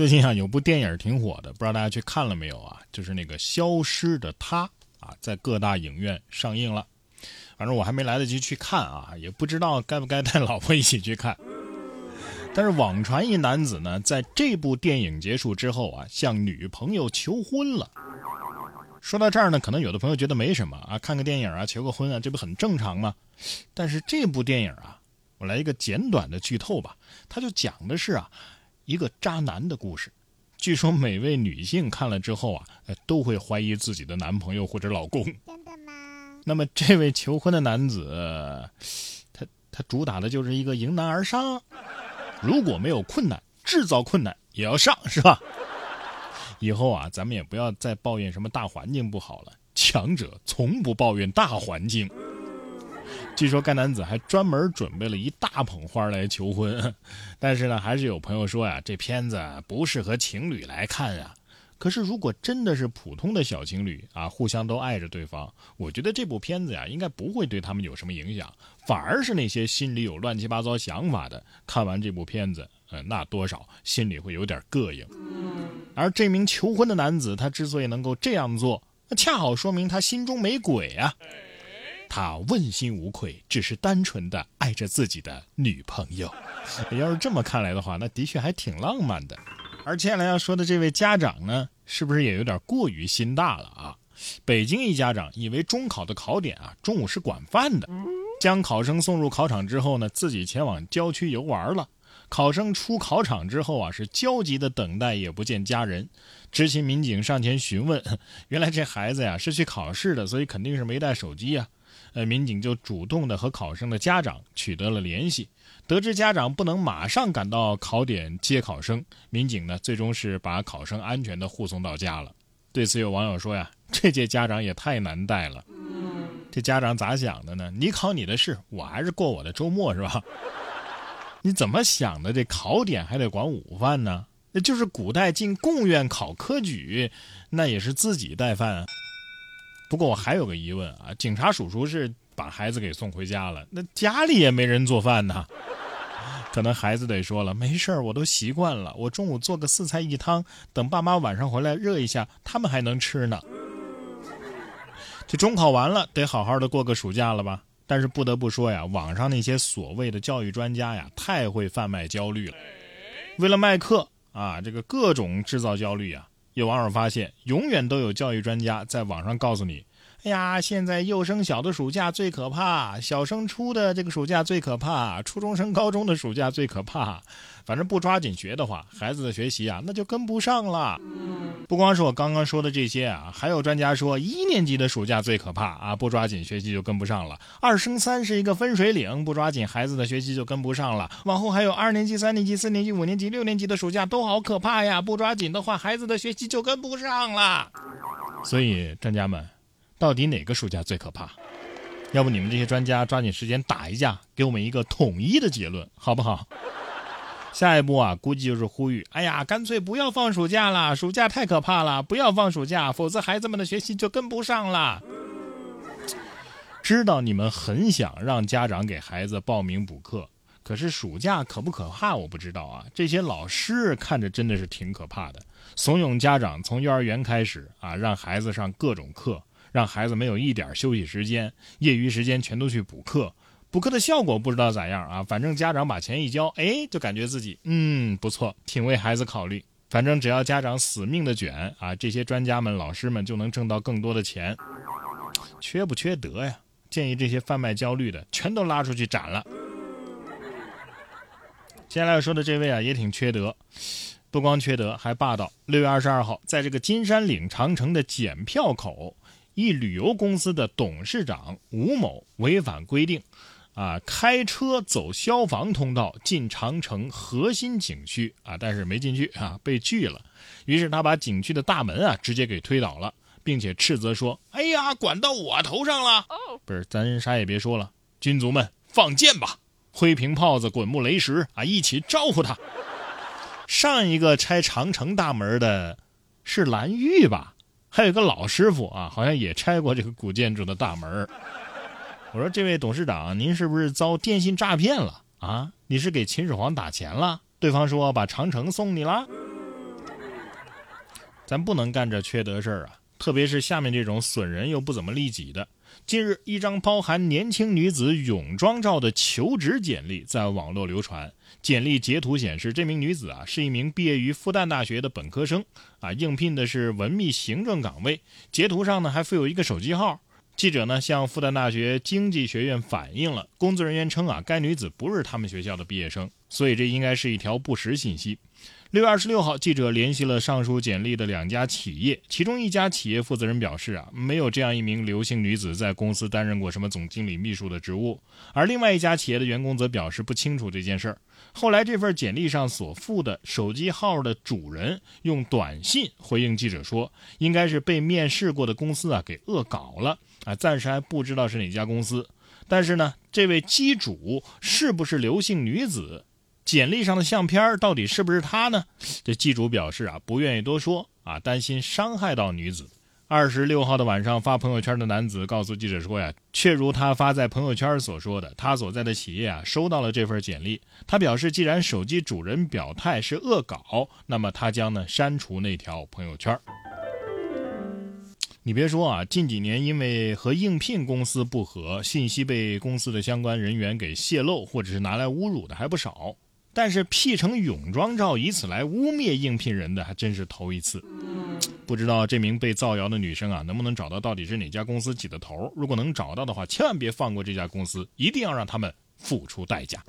最近啊，有部电影挺火的，不知道大家去看了没有啊？就是那个《消失的她》啊，在各大影院上映了。反正我还没来得及去看啊，也不知道该不该带老婆一起去看。但是网传一男子呢，在这部电影结束之后啊，向女朋友求婚了。说到这儿呢，可能有的朋友觉得没什么啊，看个电影啊，求个婚啊，这不很正常吗？但是这部电影啊，我来一个简短的剧透吧，它就讲的是啊。一个渣男的故事，据说每位女性看了之后啊，都会怀疑自己的男朋友或者老公。真的吗？那么这位求婚的男子，他他主打的就是一个迎难而上，如果没有困难，制造困难也要上，是吧？以后啊，咱们也不要再抱怨什么大环境不好了，强者从不抱怨大环境。据说该男子还专门准备了一大捧花来求婚，但是呢，还是有朋友说呀，这片子不适合情侣来看呀。可是如果真的是普通的小情侣啊，互相都爱着对方，我觉得这部片子呀，应该不会对他们有什么影响，反而是那些心里有乱七八糟想法的，看完这部片子，呃，那多少心里会有点膈应。而这名求婚的男子，他之所以能够这样做，那恰好说明他心中没鬼啊。他问心无愧，只是单纯的爱着自己的女朋友。要是这么看来的话，那的确还挺浪漫的。而接下来要说的这位家长呢，是不是也有点过于心大了啊？北京一家长以为中考的考点啊，中午是管饭的，将考生送入考场之后呢，自己前往郊区游玩了。考生出考场之后啊，是焦急的等待，也不见家人。执勤民警上前询问，原来这孩子呀是去考试的，所以肯定是没带手机呀。呃，民警就主动的和考生的家长取得了联系，得知家长不能马上赶到考点接考生，民警呢最终是把考生安全的护送到家了。对此，有网友说呀，这届家长也太难带了。这家长咋想的呢？你考你的试，我还是过我的周末是吧？你怎么想的？这考点还得管午饭呢？那就是古代进贡院考科举，那也是自己带饭啊。不过我还有个疑问啊，警察叔叔是把孩子给送回家了，那家里也没人做饭呢？可能孩子得说了，没事儿，我都习惯了，我中午做个四菜一汤，等爸妈晚上回来热一下，他们还能吃呢。这中考完了，得好好的过个暑假了吧？但是不得不说呀，网上那些所谓的教育专家呀，太会贩卖焦虑了，为了卖课啊，这个各种制造焦虑啊。有网友发现，永远都有教育专家在网上告诉你：“哎呀，现在幼升小的暑假最可怕，小升初的这个暑假最可怕，初中升高中的暑假最可怕。反正不抓紧学的话，孩子的学习啊，那就跟不上了。”不光是我刚刚说的这些啊，还有专家说，一年级的暑假最可怕啊，不抓紧学习就跟不上了。二升三是一个分水岭，不抓紧孩子的学习就跟不上了。往后还有二年级、三年级、四年级、五年级、六年级的暑假都好可怕呀，不抓紧的话，孩子的学习就跟不上了。所以专家们，到底哪个暑假最可怕？要不你们这些专家抓紧时间打一架，给我们一个统一的结论，好不好？下一步啊，估计就是呼吁，哎呀，干脆不要放暑假了，暑假太可怕了，不要放暑假，否则孩子们的学习就跟不上了。知道你们很想让家长给孩子报名补课，可是暑假可不可怕？我不知道啊。这些老师看着真的是挺可怕的，怂恿家长从幼儿园开始啊，让孩子上各种课，让孩子没有一点休息时间，业余时间全都去补课。补课的效果不知道咋样啊，反正家长把钱一交，哎，就感觉自己嗯不错，挺为孩子考虑。反正只要家长死命的卷啊，这些专家们、老师们就能挣到更多的钱。缺不缺德呀？建议这些贩卖焦虑的全都拉出去斩了。接下来要说的这位啊，也挺缺德，不光缺德，还霸道。六月二十二号，在这个金山岭长城的检票口，一旅游公司的董事长吴某违反规定。啊，开车走消防通道进长城核心景区啊，但是没进去啊，被拒了。于是他把景区的大门啊直接给推倒了，并且斥责说：“哎呀，管到我头上了！不是，咱啥也别说了，军卒们放箭吧，灰瓶炮子、滚木雷石啊，一起招呼他。上一个拆长城大门的是蓝玉吧？还有个老师傅啊，好像也拆过这个古建筑的大门。”我说：“这位董事长，您是不是遭电信诈骗了啊？你是给秦始皇打钱了？对方说把长城送你了。咱不能干这缺德事儿啊！特别是下面这种损人又不怎么利己的。近日，一张包含年轻女子泳装照的求职简历在网络流传。简历截图显示，这名女子啊是一名毕业于复旦大学的本科生，啊，应聘的是文秘行政岗位。截图上呢还附有一个手机号。记者呢向复旦大学经济学院反映了，工作人员称啊，该女子不是他们学校的毕业生，所以这应该是一条不实信息。六月二十六号，记者联系了上述简历的两家企业，其中一家企业负责人表示啊，没有这样一名刘姓女子在公司担任过什么总经理秘书的职务，而另外一家企业的员工则表示不清楚这件事儿。后来，这份简历上所附的手机号的主人用短信回应记者说，应该是被面试过的公司啊给恶搞了。啊，暂时还不知道是哪家公司，但是呢，这位机主是不是刘姓女子？简历上的相片到底是不是她呢？这机主表示啊，不愿意多说啊，担心伤害到女子。二十六号的晚上发朋友圈的男子告诉记者说呀，确如他发在朋友圈所说的，他所在的企业啊收到了这份简历。他表示，既然手机主人表态是恶搞，那么他将呢删除那条朋友圈。你别说啊，近几年因为和应聘公司不和，信息被公司的相关人员给泄露，或者是拿来侮辱的还不少。但是 P 成泳装照，以此来污蔑应聘人的，还真是头一次。不知道这名被造谣的女生啊，能不能找到到底是哪家公司起的头？如果能找到的话，千万别放过这家公司，一定要让他们付出代价。